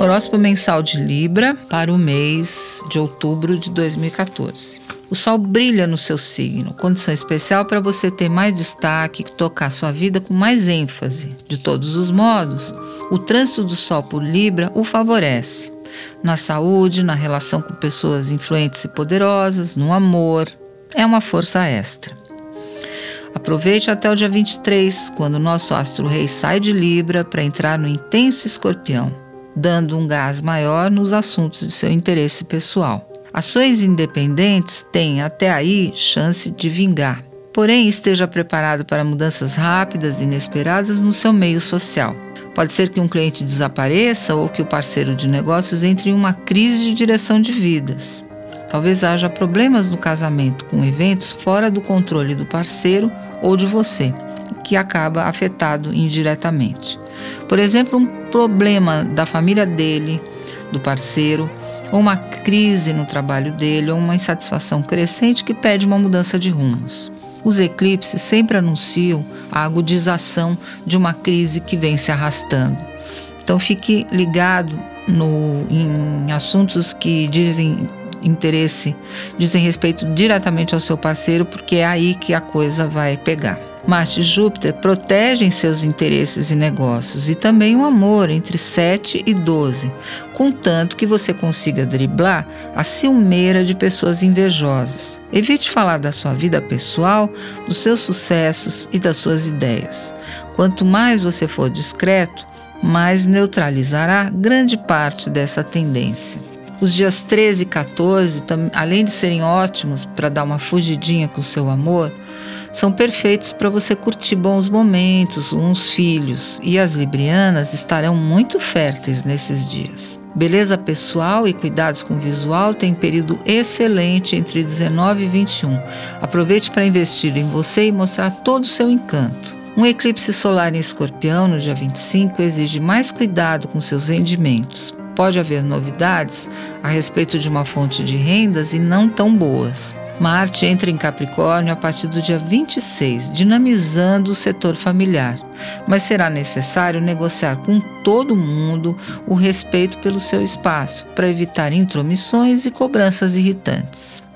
Horóscopo mensal de Libra para o mês de outubro de 2014. O sol brilha no seu signo, condição especial para você ter mais destaque, tocar sua vida com mais ênfase. De todos os modos, o trânsito do sol por Libra o favorece. Na saúde, na relação com pessoas influentes e poderosas, no amor, é uma força extra. Aproveite até o dia 23, quando o nosso astro-rei sai de Libra para entrar no intenso escorpião dando um gás maior nos assuntos de seu interesse pessoal. Ações independentes têm até aí chance de vingar. Porém, esteja preparado para mudanças rápidas e inesperadas no seu meio social. Pode ser que um cliente desapareça ou que o parceiro de negócios entre em uma crise de direção de vidas. Talvez haja problemas no casamento com eventos fora do controle do parceiro ou de você, que acaba afetado indiretamente. Por exemplo, um problema da família dele, do parceiro, ou uma crise no trabalho dele, ou uma insatisfação crescente que pede uma mudança de rumos. Os eclipses sempre anunciam a agudização de uma crise que vem se arrastando. Então fique ligado no, em assuntos que dizem interesse, dizem respeito diretamente ao seu parceiro, porque é aí que a coisa vai pegar. Marte e Júpiter protegem seus interesses e negócios e também o amor entre 7 e 12, contanto que você consiga driblar a ciumeira de pessoas invejosas. Evite falar da sua vida pessoal, dos seus sucessos e das suas ideias. Quanto mais você for discreto, mais neutralizará grande parte dessa tendência. Os dias 13 e 14, além de serem ótimos para dar uma fugidinha com seu amor, são perfeitos para você curtir bons momentos, uns filhos, e as librianas estarão muito férteis nesses dias. Beleza pessoal e cuidados com visual tem período excelente entre 19 e 21. Aproveite para investir em você e mostrar todo o seu encanto. Um eclipse solar em escorpião no dia 25 exige mais cuidado com seus rendimentos. Pode haver novidades a respeito de uma fonte de rendas e não tão boas. Marte entra em Capricórnio a partir do dia 26, dinamizando o setor familiar, mas será necessário negociar com todo mundo o respeito pelo seu espaço para evitar intromissões e cobranças irritantes.